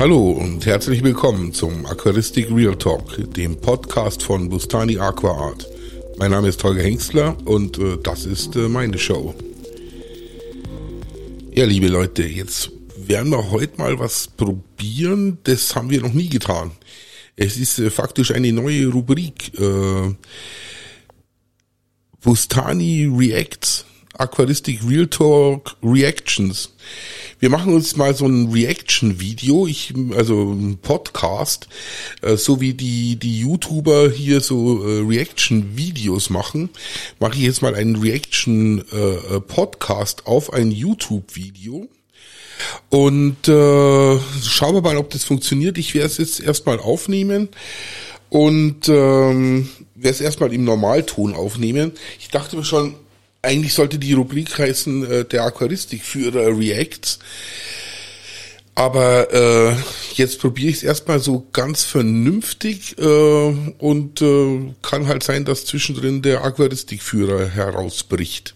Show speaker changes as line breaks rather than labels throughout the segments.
Hallo und herzlich willkommen zum Aquaristik Real Talk, dem Podcast von Bustani Aqua Art. Mein Name ist Holger Hengstler und äh, das ist äh, meine Show. Ja, liebe Leute, jetzt werden wir heute mal was probieren. Das haben wir noch nie getan. Es ist äh, faktisch eine neue Rubrik. Äh, Bustani Reacts, Aquaristik Real Talk Reactions. Wir machen uns mal so ein Reaction-Video, ich, also ein Podcast, äh, so wie die, die YouTuber hier so äh, Reaction-Videos machen, mache ich jetzt mal einen Reaction-Podcast äh, auf ein YouTube-Video. Und äh, schauen wir mal, ob das funktioniert. Ich werde es jetzt erstmal aufnehmen und ähm, werde es erstmal im Normalton aufnehmen. Ich dachte mir schon, eigentlich sollte die Rubrik heißen äh, der Aquaristikführer Reacts. Aber äh, jetzt probiere ich es erstmal so ganz vernünftig äh, und äh, kann halt sein, dass zwischendrin der Aquaristikführer herausbricht.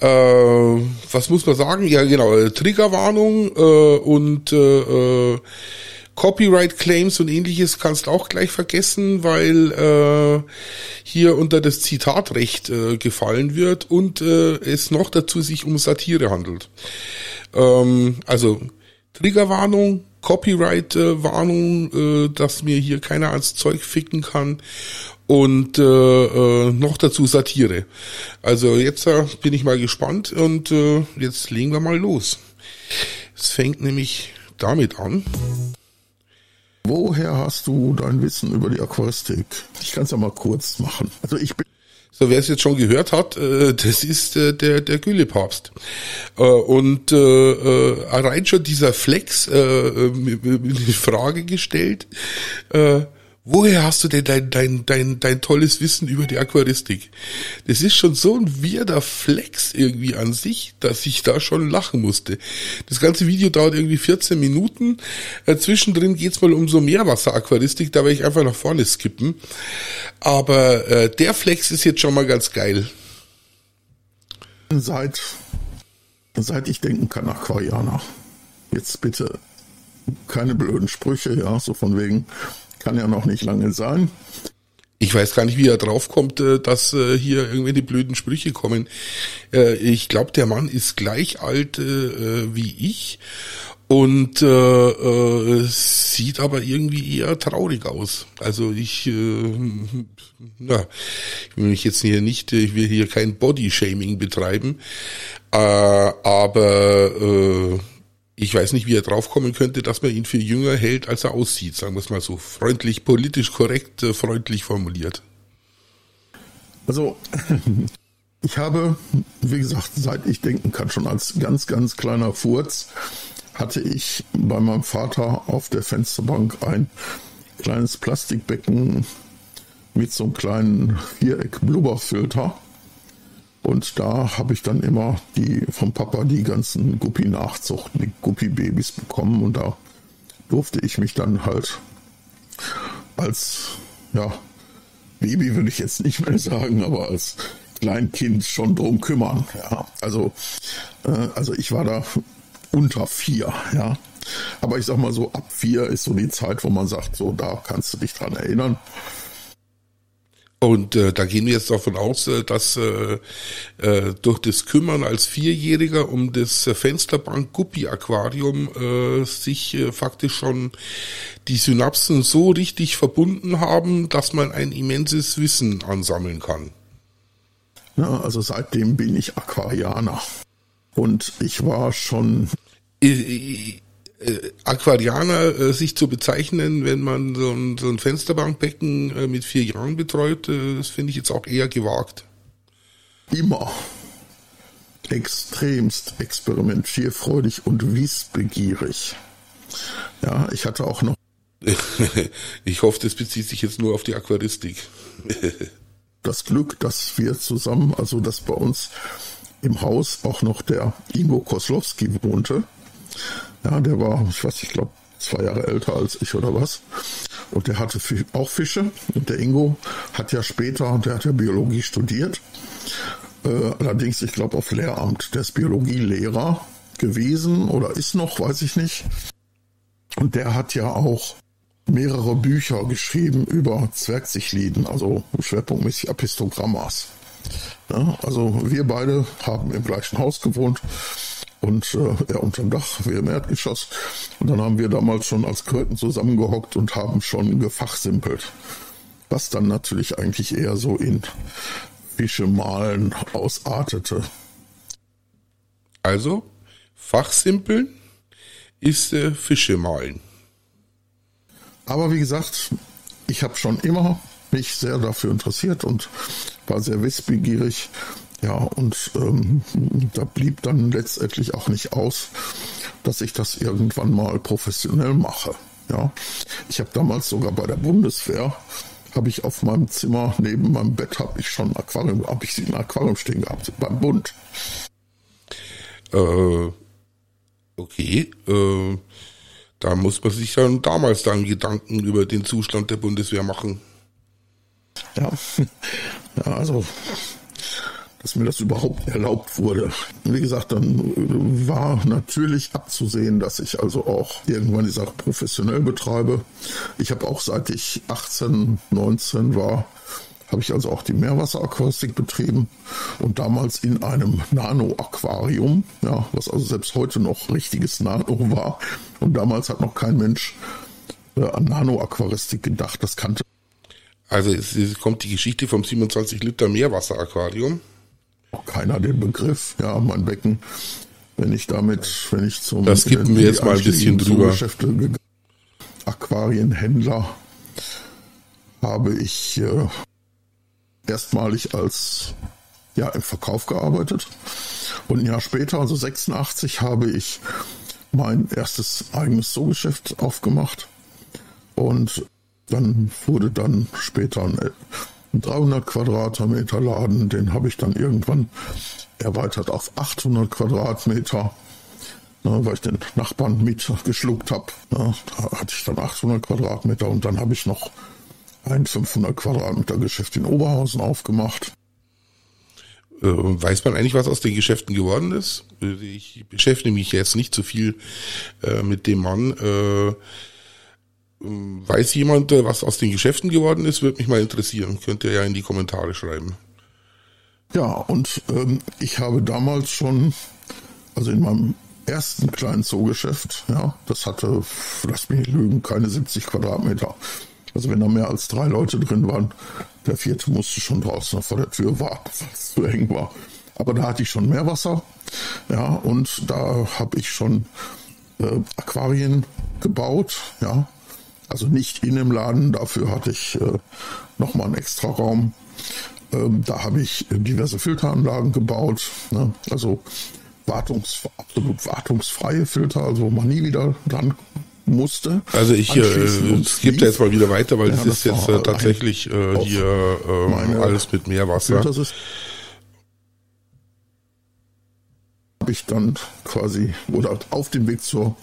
Äh, was muss man sagen? Ja, genau, äh, Triggerwarnung äh, und äh, äh, Copyright Claims und ähnliches kannst auch gleich vergessen, weil äh, hier unter das Zitatrecht äh, gefallen wird und äh, es noch dazu sich um Satire handelt. Ähm, also Triggerwarnung, Copyright-Warnung, äh, dass mir hier keiner als Zeug ficken kann und äh, äh, noch dazu Satire. Also jetzt äh, bin ich mal gespannt und äh, jetzt legen wir mal los. Es fängt nämlich damit an.
Woher hast du dein Wissen über die Aquaristik? Ich kann es ja mal kurz machen. Also ich bin
so, wer es jetzt schon gehört hat, äh, das ist äh, der der Güllepapst. Äh, und äh, äh, rein schon dieser Flex äh, äh, die Frage gestellt, äh, Woher hast du denn dein, dein, dein, dein tolles Wissen über die Aquaristik? Das ist schon so ein weirder Flex irgendwie an sich, dass ich da schon lachen musste. Das ganze Video dauert irgendwie 14 Minuten. Äh, zwischendrin geht's mal um so Meerwasseraquaristik, da werde ich einfach nach vorne skippen. Aber äh, der Flex ist jetzt schon mal ganz geil.
Seit, seit ich denken kann, Aquarianer. Jetzt bitte keine blöden Sprüche, ja, so von wegen, kann ja noch nicht lange sein.
Ich weiß gar nicht, wie er draufkommt, äh, dass äh, hier irgendwelche blöden Sprüche kommen. Äh, ich glaube, der Mann ist gleich alt wie ich und sieht aber irgendwie eher traurig aus. Also ich, na, ich will mich jetzt hier nicht, ich will hier kein Body-Shaming betreiben, aber ich weiß nicht, wie er draufkommen könnte, dass man ihn für jünger hält, als er aussieht, sagen wir es mal so freundlich, politisch korrekt, äh, freundlich formuliert.
Also, ich habe, wie gesagt, seit ich denken kann, schon als ganz, ganz kleiner Furz, hatte ich bei meinem Vater auf der Fensterbank ein kleines Plastikbecken mit so einem kleinen Viereck-Blubberfilter und da habe ich dann immer die vom Papa die ganzen Guppi-Nachzuchten, die Guppi-Babys bekommen. Und da durfte ich mich dann halt als, ja, Baby würde ich jetzt nicht mehr sagen, aber als Kleinkind schon drum kümmern. Ja, also, äh, also ich war da unter vier, ja. Aber ich sag mal so, ab vier ist so die Zeit, wo man sagt, so, da kannst du dich dran erinnern.
Und äh, da gehen wir jetzt davon aus, äh, dass äh, äh, durch das Kümmern als Vierjähriger um das äh, Fensterbank Guppi Aquarium äh, sich äh, faktisch schon die Synapsen so richtig verbunden haben, dass man ein immenses Wissen ansammeln kann.
Ja, also seitdem bin ich Aquarianer. Und ich war schon.
Ich, äh, Aquarianer äh, sich zu bezeichnen, wenn man so ein, so ein Fensterbankbecken äh, mit vier Jahren betreut, äh, das finde ich jetzt auch eher gewagt.
Immer extremst experimentierfreudig und wissbegierig. Ja, ich hatte auch noch.
ich hoffe, das bezieht sich jetzt nur auf die Aquaristik.
das Glück, dass wir zusammen, also dass bei uns im Haus auch noch der Ingo Koslowski wohnte ja, der war, ich weiß, ich glaube, zwei Jahre älter als ich oder was. Und der hatte auch Fische. Und der Ingo hat ja später, der hat ja Biologie studiert. Äh, allerdings, ich glaube, auf Lehramt. Der ist Biologielehrer gewesen oder ist noch, weiß ich nicht. Und der hat ja auch mehrere Bücher geschrieben über Zwergsichlieden, also schwerpunktmäßig Apistogrammas. Ja, also wir beide haben im gleichen Haus gewohnt und äh, er unterm Dach, wir im Erdgeschoss. Und dann haben wir damals schon als Kröten zusammengehockt und haben schon gefachsimpelt. Was dann natürlich eigentlich eher so in Fische malen ausartete.
Also, Fachsimpeln ist äh, Fische malen.
Aber wie gesagt, ich habe schon immer mich sehr dafür interessiert und war sehr wissbegierig. Ja, und ähm, da blieb dann letztendlich auch nicht aus, dass ich das irgendwann mal professionell mache. Ja, ich habe damals sogar bei der Bundeswehr habe ich auf meinem Zimmer neben meinem Bett habe ich schon ein Aquarium, habe ich ein Aquarium stehen gehabt beim Bund.
Äh, okay, äh, da muss man sich dann damals dann Gedanken über den Zustand der Bundeswehr machen.
Ja, ja also dass mir das überhaupt erlaubt wurde. Wie gesagt, dann war natürlich abzusehen, dass ich also auch irgendwann die Sache professionell betreibe. Ich habe auch seit ich 18, 19 war, habe ich also auch die Meerwasseraquaristik betrieben und damals in einem Nano-Aquarium, ja, was also selbst heute noch richtiges Nano war. Und damals hat noch kein Mensch äh, an Nano-Aquaristik gedacht, das kannte.
Also es, es kommt die Geschichte vom 27 Liter Meerwasseraquarium.
Keiner den Begriff, ja, mein Becken, wenn ich damit, wenn ich zum
Das gibt mir jetzt mal ein bisschen drüber.
Aquarienhändler habe ich äh, erstmalig als ja im Verkauf gearbeitet. Und ein Jahr später, also 86, habe ich mein erstes eigenes Zoogeschäft aufgemacht. Und dann wurde dann später ein, ein 300 Quadratmeter Laden, den habe ich dann irgendwann erweitert auf 800 Quadratmeter, ne, weil ich den Nachbarn mit geschluckt habe. Ne, da hatte ich dann 800 Quadratmeter und dann habe ich noch ein 500 Quadratmeter Geschäft in Oberhausen aufgemacht.
Äh, weiß man eigentlich, was aus den Geschäften geworden ist? Ich beschäftige mich jetzt nicht so viel äh, mit dem Mann. Äh, weiß jemand, was aus den Geschäften geworden ist? Würde mich mal interessieren. Könnt ihr ja in die Kommentare schreiben.
Ja, und ähm, ich habe damals schon, also in meinem ersten kleinen Zoogeschäft, ja, das hatte, lass mich lügen, keine 70 Quadratmeter. Also wenn da mehr als drei Leute drin waren, der vierte musste schon draußen vor der Tür warten, weil es zu eng war. Aber da hatte ich schon Meerwasser, ja, und da habe ich schon äh, Aquarien gebaut, ja. Also nicht in dem Laden, dafür hatte ich äh, nochmal einen extra Raum. Ähm, da habe ich diverse Filteranlagen gebaut, ne? also wartungs, absolut wartungsfreie Filter, also wo man nie wieder dran musste.
Also ich äh, es gibt jetzt mal wieder weiter, weil ja, das ist jetzt äh, tatsächlich äh, hier äh, alles mit Meerwasser.
Habe ich dann quasi oder auf dem Weg zur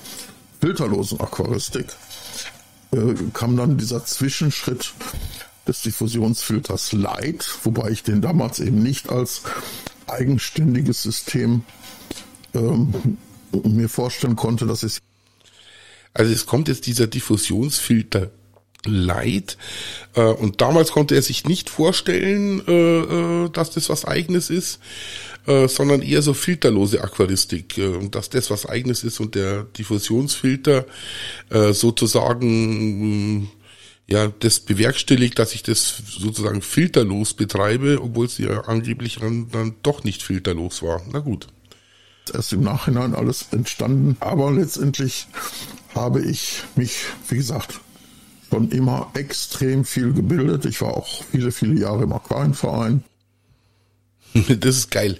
filterlosen Aquaristik äh, kam dann dieser Zwischenschritt des Diffusionsfilters Light, wobei ich den damals eben nicht als eigenständiges System ähm, mir vorstellen konnte, dass es
also es kommt jetzt dieser Diffusionsfilter Light. Äh, und damals konnte er sich nicht vorstellen, äh, äh, dass das was eigenes ist, sondern eher so filterlose Aquaristik. Und dass das was eigenes ist und der Diffusionsfilter sozusagen ja das bewerkstelligt, dass ich das sozusagen filterlos betreibe, obwohl es ja angeblich dann, dann doch nicht filterlos war. Na gut
erst im Nachhinein alles entstanden. Aber letztendlich habe ich mich, wie gesagt, schon immer extrem viel gebildet. Ich war auch viele, viele Jahre im Aquarienverein.
Das ist geil.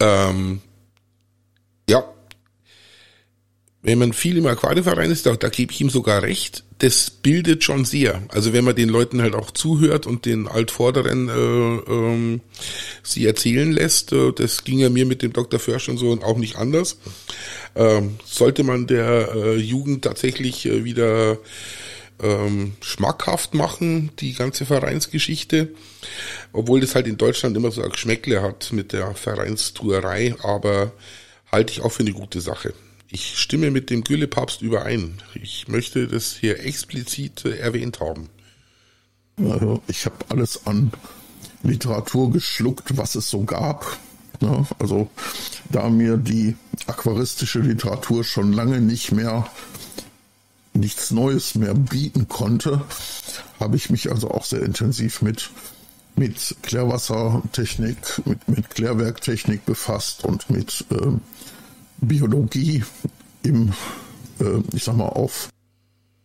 Ähm, ja, wenn man viel im Aquarienverein ist, da, da gebe ich ihm sogar recht, das bildet schon sehr. Also wenn man den Leuten halt auch zuhört und den Altvorderen äh, ähm, sie erzählen lässt, äh, das ging ja mir mit dem Dr. Försch und so und auch nicht anders, ähm, sollte man der äh, Jugend tatsächlich äh, wieder ähm, schmackhaft machen, die ganze Vereinsgeschichte, obwohl das halt in Deutschland immer so ein Geschmäckle hat mit der Vereinstuerei, aber halte ich auch für eine gute Sache Ich stimme mit dem Güllepapst überein. Ich möchte das hier explizit äh, erwähnt haben.
Also ich habe alles an Literatur geschluckt, was es so gab. Ja, also da mir die aquaristische Literatur schon lange nicht mehr nichts Neues mehr bieten konnte, habe ich mich also auch sehr intensiv mit mit Klärwassertechnik, mit, mit Klärwerktechnik befasst und mit äh, Biologie im, äh, ich sag mal, auf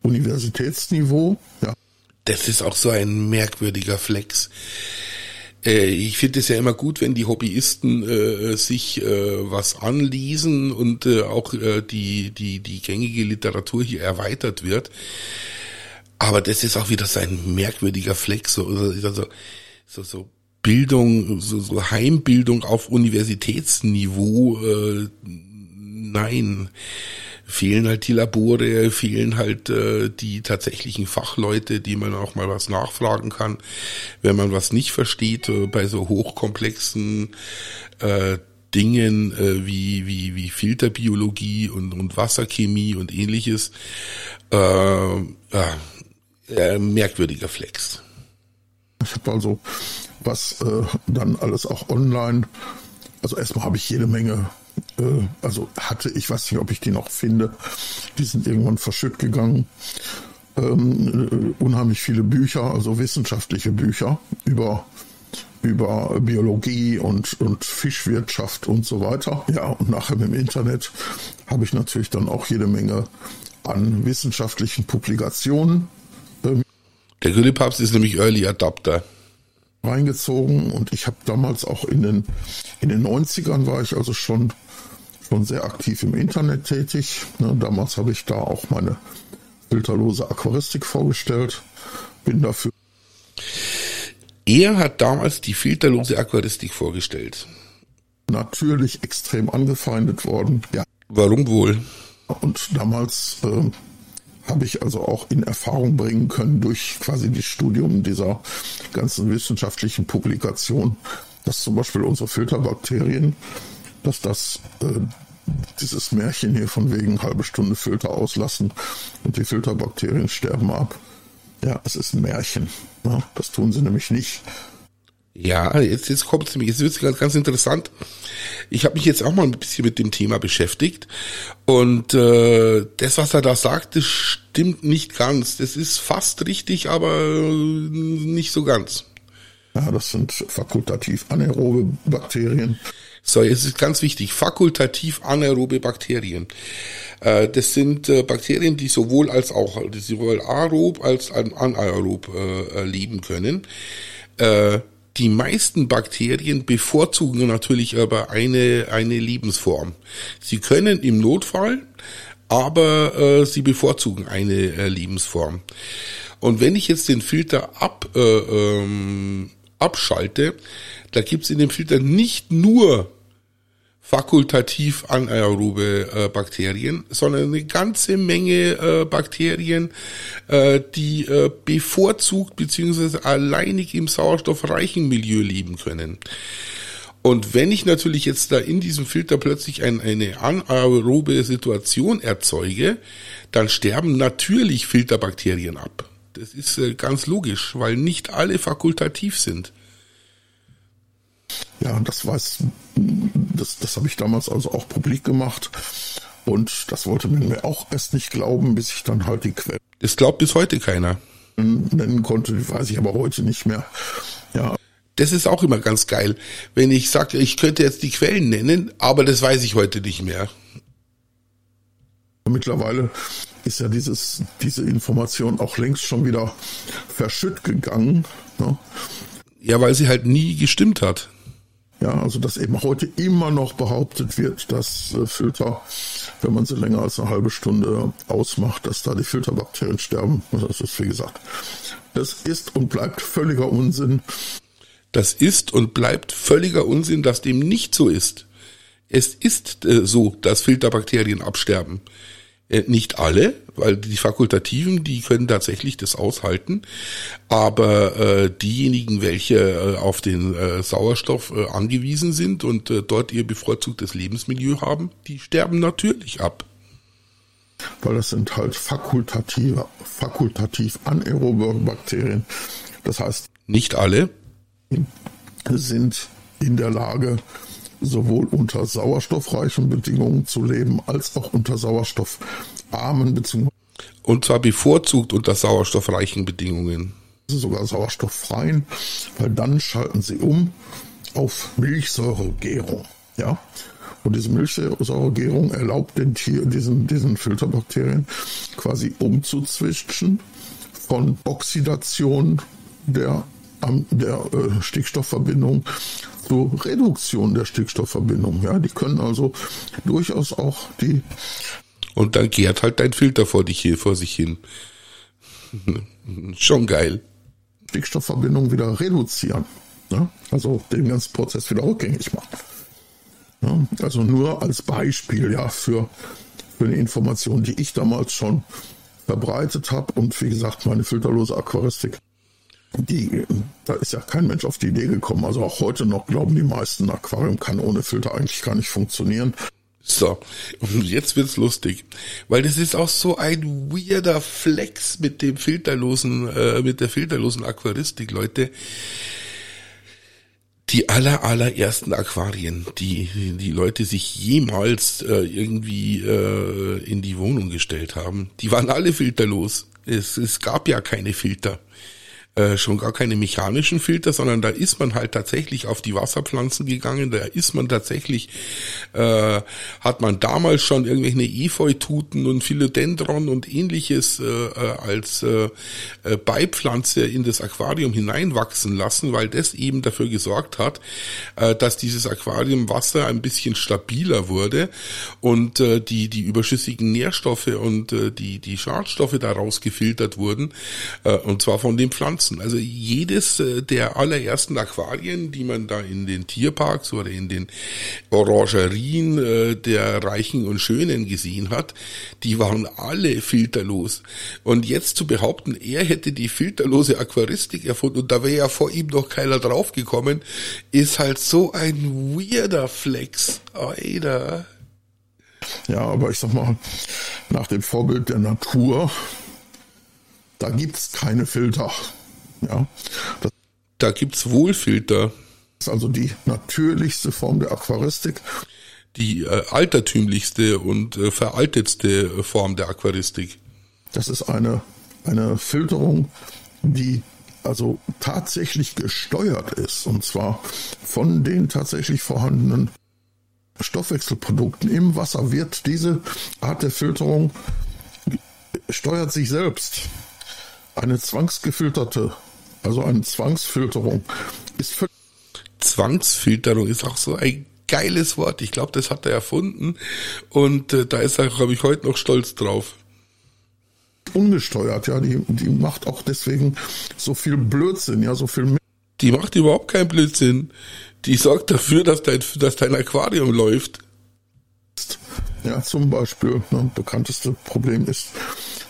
Universitätsniveau. Ja.
Das ist auch so ein merkwürdiger Flex. Äh, ich finde es ja immer gut, wenn die Hobbyisten äh, sich äh, was anlesen und äh, auch äh, die, die, die gängige Literatur hier erweitert wird. Aber das ist auch wieder so ein merkwürdiger Flex, so, also, so, so Bildung, so, so Heimbildung auf Universitätsniveau, äh, nein fehlen halt die Labore, fehlen halt äh, die tatsächlichen Fachleute, die man auch mal was nachfragen kann, wenn man was nicht versteht äh, bei so hochkomplexen äh, Dingen äh, wie, wie, wie Filterbiologie und, und Wasserchemie und ähnliches. Äh, äh, merkwürdiger Flex.
Ich habe also was äh, dann alles auch online. Also erstmal habe ich jede Menge also hatte, ich weiß nicht, ob ich die noch finde, die sind irgendwann verschütt gegangen. Ähm, äh, unheimlich viele Bücher, also wissenschaftliche Bücher über über Biologie und, und Fischwirtschaft und so weiter. Ja, und nachher im Internet habe ich natürlich dann auch jede Menge an wissenschaftlichen Publikationen.
Ähm, Der Grillpapst ist nämlich Early Adapter
reingezogen und ich habe damals auch in den in den 90ern war ich also schon schon sehr aktiv im Internet tätig. Ne, damals habe ich da auch meine filterlose Aquaristik vorgestellt. Bin dafür.
Er hat damals die filterlose Aquaristik vorgestellt.
Natürlich extrem angefeindet worden.
Ja. Warum wohl?
Und damals äh, habe ich also auch in Erfahrung bringen können durch quasi das Studium dieser ganzen wissenschaftlichen Publikation, dass zum Beispiel unsere Filterbakterien dass das äh, dieses Märchen hier von wegen halbe Stunde Filter auslassen und die Filterbakterien sterben ab. Ja, es ist ein Märchen. Ja, das tun sie nämlich nicht.
Ja, jetzt, jetzt kommt es nämlich, jetzt wird es ganz, ganz interessant. Ich habe mich jetzt auch mal ein bisschen mit dem Thema beschäftigt und äh, das, was er da sagt, das stimmt nicht ganz. Das ist fast richtig, aber nicht so ganz.
Ja, das sind fakultativ anaerobe Bakterien.
So, jetzt ist ganz wichtig, fakultativ anaerobe Bakterien. Äh, das sind äh, Bakterien, die sowohl als auch, die sowohl aerob als anaerob äh, leben können. Die meisten Bakterien bevorzugen natürlich aber eine, eine Lebensform. Sie können im Notfall, aber sie bevorzugen eine Lebensform. Und wenn ich jetzt den Filter ab, äh, ähm, abschalte, da gibt's in dem Filter nicht nur fakultativ anaerobe äh, Bakterien, sondern eine ganze Menge äh, Bakterien, äh, die äh, bevorzugt beziehungsweise alleinig im sauerstoffreichen Milieu leben können. Und wenn ich natürlich jetzt da in diesem Filter plötzlich ein, eine anaerobe Situation erzeuge, dann sterben natürlich Filterbakterien ab. Das ist äh, ganz logisch, weil nicht alle fakultativ sind.
Ja, das weiß, das, das habe ich damals also auch publik gemacht. Und das wollte man mir auch erst nicht glauben, bis ich dann halt die Quellen.
Das glaubt bis heute keiner.
Nennen konnte, weiß ich aber heute nicht mehr. Ja.
Das ist auch immer ganz geil. Wenn ich sage, ich könnte jetzt die Quellen nennen, aber das weiß ich heute nicht mehr.
Mittlerweile ist ja dieses, diese Information auch längst schon wieder verschütt gegangen. Ne?
Ja, weil sie halt nie gestimmt hat.
Ja, also dass eben heute immer noch behauptet wird, dass äh, Filter, wenn man sie länger als eine halbe Stunde ausmacht, dass da die Filterbakterien sterben. Das ist, wie gesagt, das ist und bleibt völliger Unsinn.
Das ist und bleibt völliger Unsinn, dass dem nicht so ist. Es ist äh, so, dass Filterbakterien absterben. Äh, nicht alle, weil die Fakultativen, die können tatsächlich das aushalten, aber äh, diejenigen, welche äh, auf den äh, Sauerstoff äh, angewiesen sind und äh, dort ihr bevorzugtes Lebensmilieu haben, die sterben natürlich ab.
weil das sind halt fakultativ, fakultativ anaerobe Bakterien. Das heißt,
nicht alle
sind in der Lage, sowohl unter sauerstoffreichen Bedingungen zu leben, als auch unter sauerstoffarmen Bedingungen.
Und zwar bevorzugt unter sauerstoffreichen Bedingungen.
Sogar sauerstofffreien, weil dann schalten sie um auf Milchsäuregärung. Ja. Und diese Milchsäuregärung erlaubt den Tier, diesen, diesen Filterbakterien quasi umzuzwitschen von Oxidation der, der äh, Stickstoffverbindung zur Reduktion der Stickstoffverbindung. Ja, die können also durchaus auch die.
Und dann gärt halt dein Filter vor dich hier, vor sich hin. Schon geil.
Stickstoffverbindung wieder reduzieren. Ja? Also den ganzen Prozess wieder rückgängig machen. Ja? Also nur als Beispiel ja für, für eine Information, die ich damals schon verbreitet habe und wie gesagt meine filterlose Aquaristik die, da ist ja kein Mensch auf die Idee gekommen. Also auch heute noch glauben die meisten, Aquarium kann ohne Filter eigentlich gar nicht funktionieren.
So, und jetzt wird's lustig, weil das ist auch so ein weirder Flex mit dem filterlosen, äh, mit der filterlosen Aquaristik, Leute. Die aller allerersten Aquarien, die die Leute sich jemals äh, irgendwie äh, in die Wohnung gestellt haben, die waren alle filterlos. Es, es gab ja keine Filter. Äh, schon gar keine mechanischen Filter, sondern da ist man halt tatsächlich auf die Wasserpflanzen gegangen, da ist man tatsächlich, äh, hat man damals schon irgendwelche Efeututen und Philodendron und ähnliches äh, äh, als äh, äh, Beipflanze in das Aquarium hineinwachsen lassen, weil das eben dafür gesorgt hat, äh, dass dieses Aquariumwasser ein bisschen stabiler wurde und äh, die, die überschüssigen Nährstoffe und äh, die, die Schadstoffe daraus gefiltert wurden, äh, und zwar von den Pflanzen nutzen. Also jedes äh, der allerersten Aquarien, die man da in den Tierparks oder in den Orangerien äh, der Reichen und Schönen gesehen hat, die waren alle filterlos. Und jetzt zu behaupten, er hätte die filterlose Aquaristik erfunden und da wäre ja vor ihm noch keiner draufgekommen, ist halt so ein weirder Flex. Alter.
Ja, aber ich sag mal, nach dem Vorbild der Natur, da gibt's keine Filter. Ja,
das da gibt's Wohlfilter.
Das ist also die natürlichste Form der Aquaristik.
Die äh, altertümlichste und äh, veraltetste Form der Aquaristik.
Das ist eine, eine Filterung, die also tatsächlich gesteuert ist. Und zwar von den tatsächlich vorhandenen Stoffwechselprodukten im Wasser wird diese Art der Filterung steuert sich selbst. Eine zwangsgefilterte also eine Zwangsfilterung ist für
Zwangsfilterung ist auch so ein geiles Wort. Ich glaube, das hat er erfunden und äh, da ist er, glaube ich, heute noch stolz drauf.
Ungesteuert, ja, die, die macht auch deswegen so viel Blödsinn, ja, so viel.
Die macht überhaupt keinen Blödsinn. Die sorgt dafür, dass dein, dass dein Aquarium läuft.
Ja, zum Beispiel, ne, bekannteste Problem ist,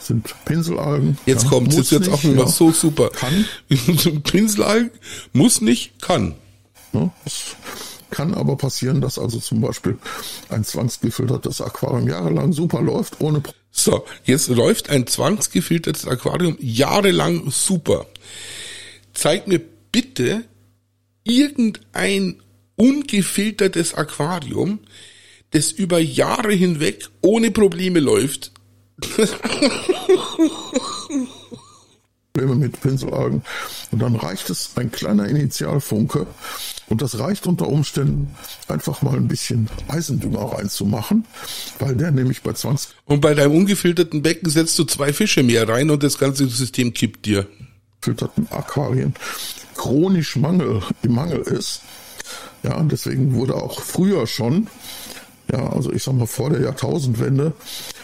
sind Pinselalgen.
Jetzt ja, kommt es jetzt auch noch ja. so super. Kann. Pinselalgen muss nicht, kann.
Ja, es kann aber passieren, dass also zum Beispiel ein zwangsgefiltertes Aquarium jahrelang super läuft, ohne.
So, jetzt läuft ein zwangsgefiltertes Aquarium jahrelang super. Zeig mir bitte irgendein ungefiltertes Aquarium, das über Jahre hinweg ohne Probleme läuft.
Probleme mit Pinselalgen. Und dann reicht es ein kleiner Initialfunke. Und das reicht unter Umständen einfach mal ein bisschen Eisendünger reinzumachen, weil der nämlich bei 20.
Und bei deinem ungefilterten Becken setzt du zwei Fische mehr rein und das ganze System kippt dir.
Filterten Aquarien chronisch Mangel im Mangel ist. Ja, deswegen wurde auch früher schon, ja, also ich sag mal vor der Jahrtausendwende,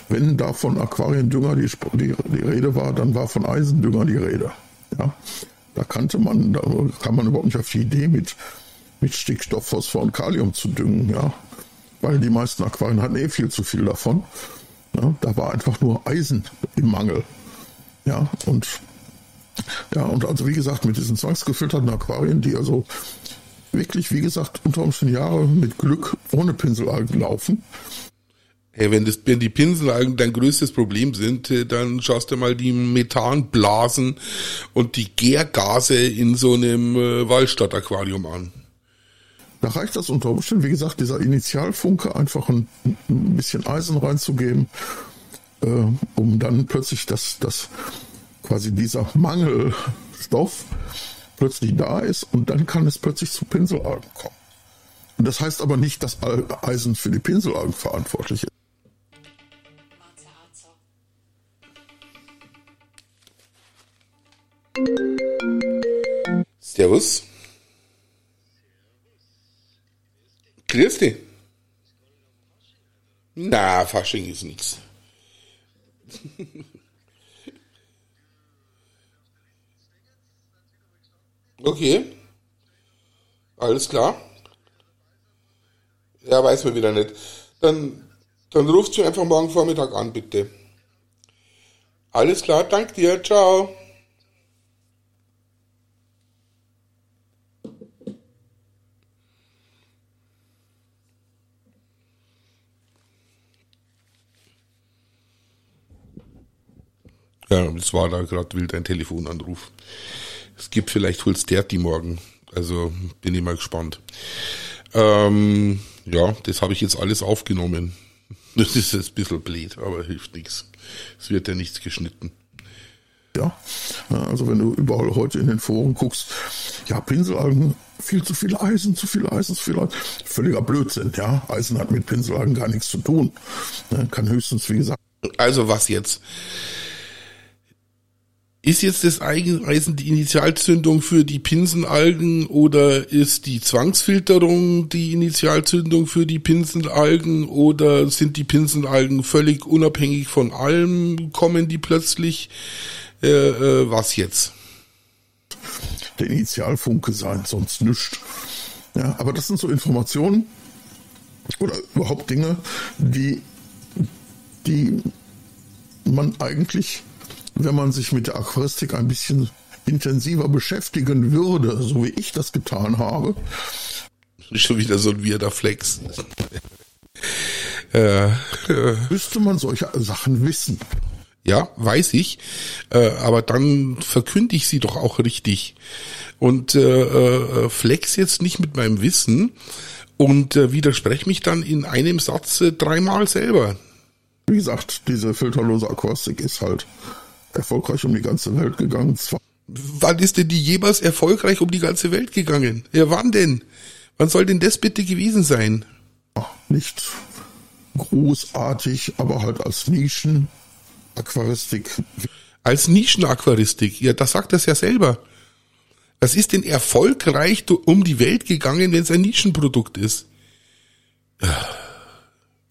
wenn da von Aquariendünger die, die, die Rede war, dann war von Eisendünger die Rede. Ja, da kannte man, da kam man überhaupt nicht auf die Idee, mit, mit Stickstoff, Phosphor und Kalium zu düngen, ja, weil die meisten Aquarien hatten eh viel zu viel davon. Ja, da war einfach nur Eisen im Mangel. Ja, und ja, und also wie gesagt, mit diesen zwangsgefilterten Aquarien, die also wirklich, wie gesagt, unter Umständen Jahre mit Glück ohne Pinselalgen laufen,
Hey, wenn, das, wenn die Pinselalgen dein größtes Problem sind, äh, dann schaust du mal die Methanblasen und die Gärgase in so einem äh, Wallstadt-Aquarium an.
Da reicht das unter Umständen, wie gesagt, dieser Initialfunke einfach ein, ein bisschen Eisen reinzugeben, äh, um dann plötzlich das, das quasi dieser Mangelstoff plötzlich da ist und dann kann es plötzlich zu Pinselalgen kommen. Das heißt aber nicht, dass Eisen für die Pinselalgen verantwortlich ist.
Servus. Grüß dich. Na, Fasching ist nix. Okay. Alles klar. Ja, weiß man wieder nicht. Dann, dann rufst du einfach morgen Vormittag an, bitte. Alles klar, dank dir. Ciao. Ja, es war da gerade wild ein Telefonanruf. Es gibt vielleicht Hulsterti morgen. Also bin ich mal gespannt. Ähm, ja, das habe ich jetzt alles aufgenommen. Das ist jetzt ein bisschen blöd, aber hilft nichts. Es wird ja nichts geschnitten.
Ja, also wenn du überall heute in den Foren guckst, ja, Pinselalgen, viel zu viel Eisen, zu viel Eisen, zu viel Eisen. Völliger Blödsinn, ja. Eisen hat mit Pinselalgen gar nichts zu tun. Kann höchstens, wie gesagt.
Also was jetzt? Ist jetzt das Eisen die Initialzündung für die Pinsenalgen oder ist die Zwangsfilterung die Initialzündung für die Pinsenalgen oder sind die Pinsenalgen völlig unabhängig von allem, kommen die plötzlich? Äh, äh, was jetzt?
Der Initialfunke sein, sonst nichts. Ja, aber das sind so Informationen oder überhaupt Dinge, die, die man eigentlich wenn man sich mit der Aquaristik ein bisschen intensiver beschäftigen würde, so wie ich das getan habe.
Schon wieder so ein weirder Flex.
äh, äh. Müsste man solche Sachen wissen.
Ja, weiß ich. Äh, aber dann verkünde ich sie doch auch richtig. Und äh, äh, flex jetzt nicht mit meinem Wissen und äh, widerspreche mich dann in einem Satz äh, dreimal selber.
Wie gesagt, diese filterlose Aquastik ist halt erfolgreich um die ganze Welt gegangen.
Wann ist denn die jemals erfolgreich um die ganze Welt gegangen? Ja, wann denn? Wann soll denn das bitte gewesen sein?
Nicht großartig, aber halt als Nischen-Aquaristik.
Als Nischen-Aquaristik, ja, das sagt das ja selber. Was ist denn erfolgreich um die Welt gegangen, wenn es ein Nischenprodukt ist?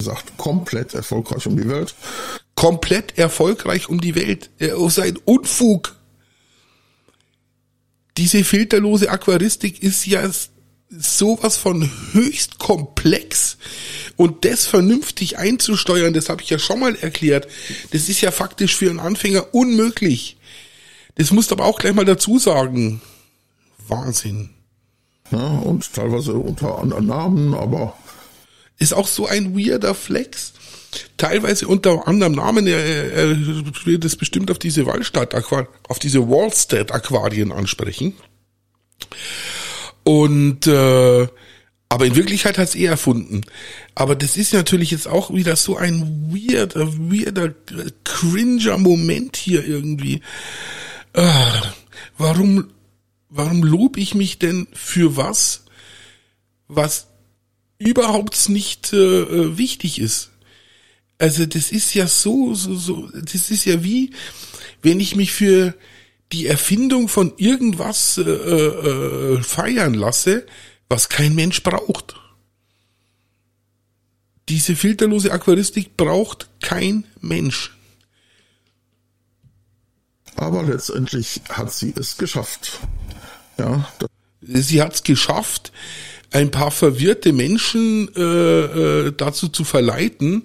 Sagt komplett erfolgreich um die Welt
komplett erfolgreich um die Welt. Oh, sein Unfug. Diese filterlose Aquaristik ist ja sowas von höchst komplex und das vernünftig einzusteuern, das habe ich ja schon mal erklärt. Das ist ja faktisch für einen Anfänger unmöglich. Das musst du aber auch gleich mal dazu sagen. Wahnsinn.
Ja, und teilweise unter anderen Namen, aber
ist auch so ein weirder Flex teilweise unter anderem Namen, er, er wird es bestimmt auf diese Wallstadt, auf diese Wallstadt Aquarien ansprechen. Und äh, aber in Wirklichkeit hat es er erfunden. Aber das ist natürlich jetzt auch wieder so ein weirder, weirder, cringer Moment hier irgendwie. Äh, warum, warum lob ich mich denn für was, was überhaupt nicht äh, wichtig ist? Also das ist ja so, so, so, das ist ja wie, wenn ich mich für die Erfindung von irgendwas äh, äh, feiern lasse, was kein Mensch braucht. Diese filterlose Aquaristik braucht kein Mensch.
Aber letztendlich hat sie es geschafft. Ja.
Sie hat es geschafft, ein paar verwirrte Menschen äh, äh, dazu zu verleiten,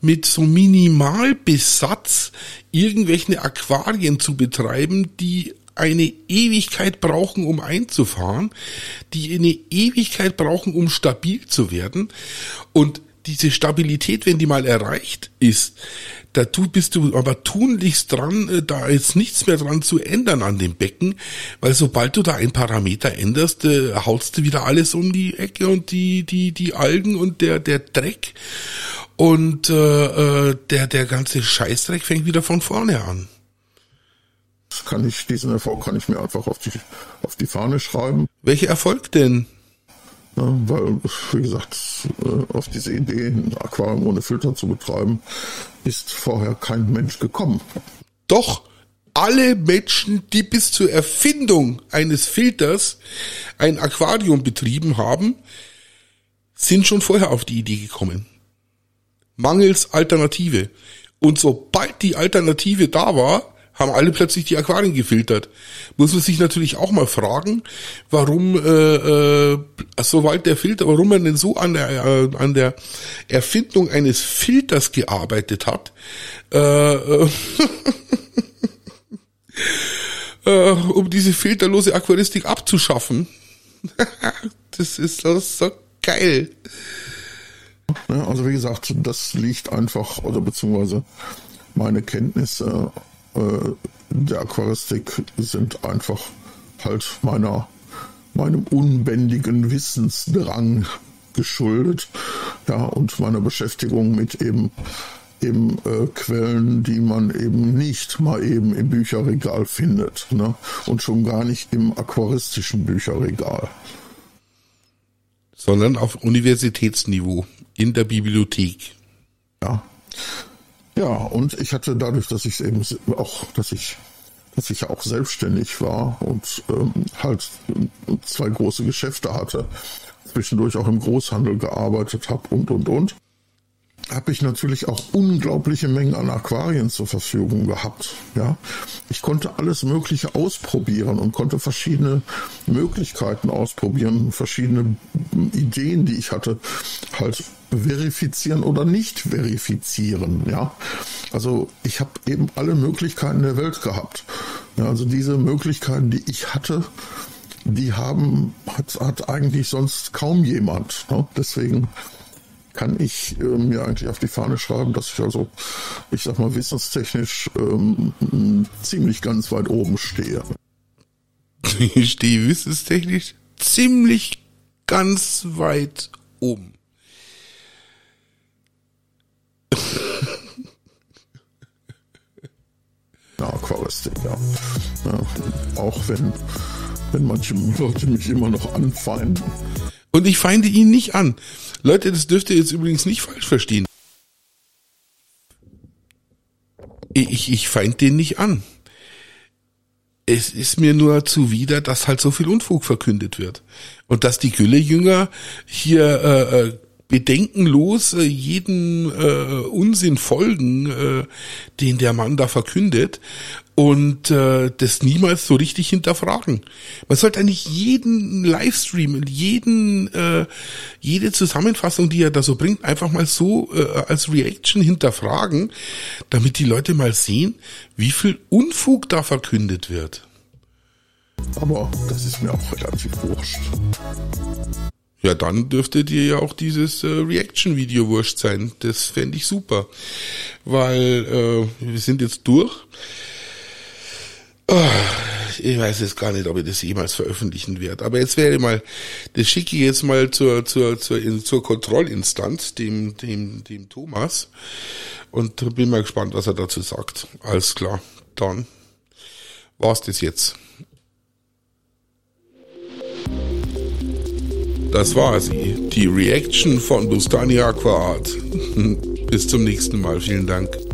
mit so Minimalbesatz irgendwelche Aquarien zu betreiben, die eine Ewigkeit brauchen, um einzufahren, die eine Ewigkeit brauchen, um stabil zu werden. Und diese Stabilität, wenn die mal erreicht ist, da tu, bist du aber tunlichst dran, äh, da ist nichts mehr dran zu ändern an dem Becken, weil sobald du da ein Parameter änderst, äh, haust du wieder alles um die Ecke und die, die, die Algen und der, der Dreck und äh, äh der, der ganze Scheißdreck fängt wieder von vorne an.
Das kann ich, diesen Erfolg kann ich mir einfach auf die, auf die Fahne schreiben.
Welcher Erfolg denn?
Ja, weil, wie gesagt, äh, auf diese Idee, ein Aquarium ohne Filter zu betreiben, ist vorher kein Mensch gekommen.
Doch, alle Menschen, die bis zur Erfindung eines Filters ein Aquarium betrieben haben, sind schon vorher auf die Idee gekommen. Mangels Alternative. Und sobald die Alternative da war, haben alle plötzlich die Aquarien gefiltert. Muss man sich natürlich auch mal fragen, warum äh, äh, sobald der Filter, warum man denn so an der äh, an der Erfindung eines Filters gearbeitet hat, äh, äh, äh, um diese filterlose Aquaristik abzuschaffen. das ist so, so geil.
also wie gesagt, das liegt einfach, oder beziehungsweise meine Kenntnisse der Aquaristik sind einfach halt meiner, meinem unbändigen Wissensdrang geschuldet, ja, und meiner Beschäftigung mit eben eben äh, Quellen, die man eben nicht mal eben im Bücherregal findet, ne? Und schon gar nicht im aquaristischen Bücherregal.
Sondern auf Universitätsniveau in der Bibliothek.
Ja. Ja, und ich hatte dadurch, dass ich eben auch, dass ich, dass ich auch selbstständig war und ähm, halt zwei große Geschäfte hatte, zwischendurch auch im Großhandel gearbeitet habe und und und habe ich natürlich auch unglaubliche Mengen an Aquarien zur Verfügung gehabt. Ja, ich konnte alles Mögliche ausprobieren und konnte verschiedene Möglichkeiten ausprobieren, verschiedene Ideen, die ich hatte, halt verifizieren oder nicht verifizieren. Ja, also ich habe eben alle Möglichkeiten der Welt gehabt. Ja, also diese Möglichkeiten, die ich hatte, die haben hat, hat eigentlich sonst kaum jemand. Ne? Deswegen kann ich äh, mir eigentlich auf die Fahne schreiben, dass ich also, ich sag mal, wissenstechnisch ähm, ziemlich ganz weit oben stehe.
Ich stehe wissenstechnisch ziemlich ganz weit oben.
Ja, Aquaristik, ja. ja. Auch wenn, wenn manche Leute mich immer noch anfeinden.
Und ich feinde ihn nicht an. Leute, das dürft ihr jetzt übrigens nicht falsch verstehen. Ich, ich feind den nicht an. Es ist mir nur zuwider, dass halt so viel Unfug verkündet wird. Und dass die Gülle-Jünger hier äh, äh bedenkenlos äh, jeden äh, Unsinn folgen, äh, den der Mann da verkündet und äh, das niemals so richtig hinterfragen. Man sollte eigentlich jeden Livestream, jeden, äh, jede Zusammenfassung, die er da so bringt, einfach mal so äh, als Reaction hinterfragen, damit die Leute mal sehen, wie viel Unfug da verkündet wird.
Aber das ist mir auch relativ wurscht.
Ja, dann dürfte dir ja auch dieses äh, Reaction-Video wurscht sein. Das fände ich super. Weil äh, wir sind jetzt durch. Ich weiß jetzt gar nicht, ob ich das jemals veröffentlichen werde. Aber jetzt wäre mal, das schicke ich jetzt mal zur, zur, zur, zur Kontrollinstanz, dem, dem, dem Thomas. Und bin mal gespannt, was er dazu sagt. Alles klar. Dann war's das jetzt. Das war sie. Die Reaction von Bustani Aquaart. Bis zum nächsten Mal. Vielen Dank.